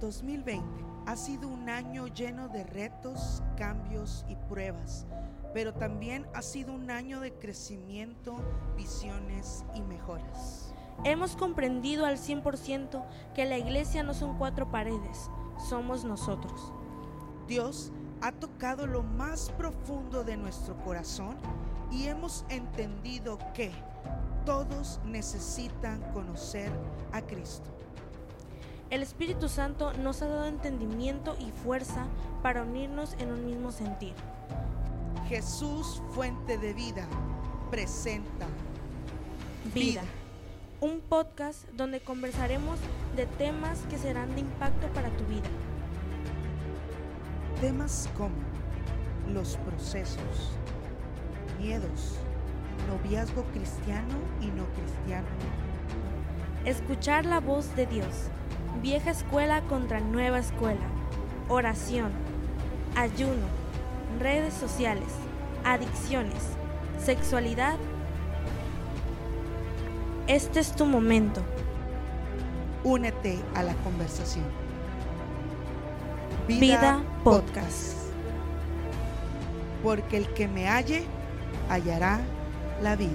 2020 ha sido un año lleno de retos, cambios y pruebas, pero también ha sido un año de crecimiento, visiones y mejoras. Hemos comprendido al 100% que la iglesia no son cuatro paredes, somos nosotros. Dios ha tocado lo más profundo de nuestro corazón y hemos entendido que todos necesitan conocer a Cristo. El Espíritu Santo nos ha dado entendimiento y fuerza para unirnos en un mismo sentir. Jesús, fuente de vida, presenta Vida, un podcast donde conversaremos de temas que serán de impacto para tu vida. Temas como los procesos, miedos, noviazgo cristiano y no cristiano, Escuchar la voz de Dios, vieja escuela contra nueva escuela, oración, ayuno, redes sociales, adicciones, sexualidad. Este es tu momento. únete a la conversación. Vida Podcast. Porque el que me halle hallará la vida.